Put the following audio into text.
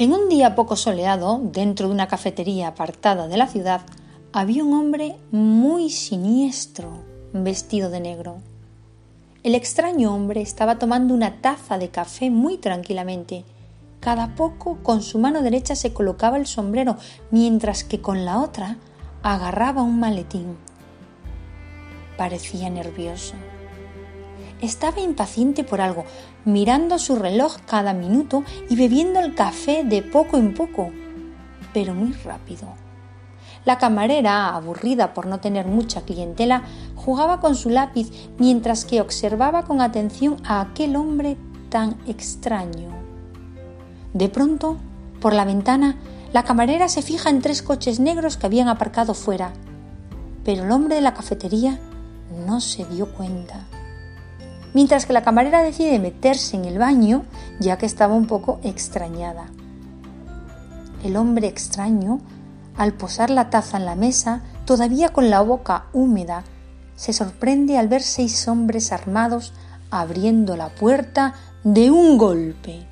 En un día poco soleado, dentro de una cafetería apartada de la ciudad, había un hombre muy siniestro, vestido de negro. El extraño hombre estaba tomando una taza de café muy tranquilamente. Cada poco con su mano derecha se colocaba el sombrero, mientras que con la otra agarraba un maletín. Parecía nervioso. Estaba impaciente por algo, mirando su reloj cada minuto y bebiendo el café de poco en poco, pero muy rápido. La camarera, aburrida por no tener mucha clientela, jugaba con su lápiz mientras que observaba con atención a aquel hombre tan extraño. De pronto, por la ventana, la camarera se fija en tres coches negros que habían aparcado fuera, pero el hombre de la cafetería no se dio cuenta mientras que la camarera decide meterse en el baño ya que estaba un poco extrañada. El hombre extraño, al posar la taza en la mesa, todavía con la boca húmeda, se sorprende al ver seis hombres armados abriendo la puerta de un golpe.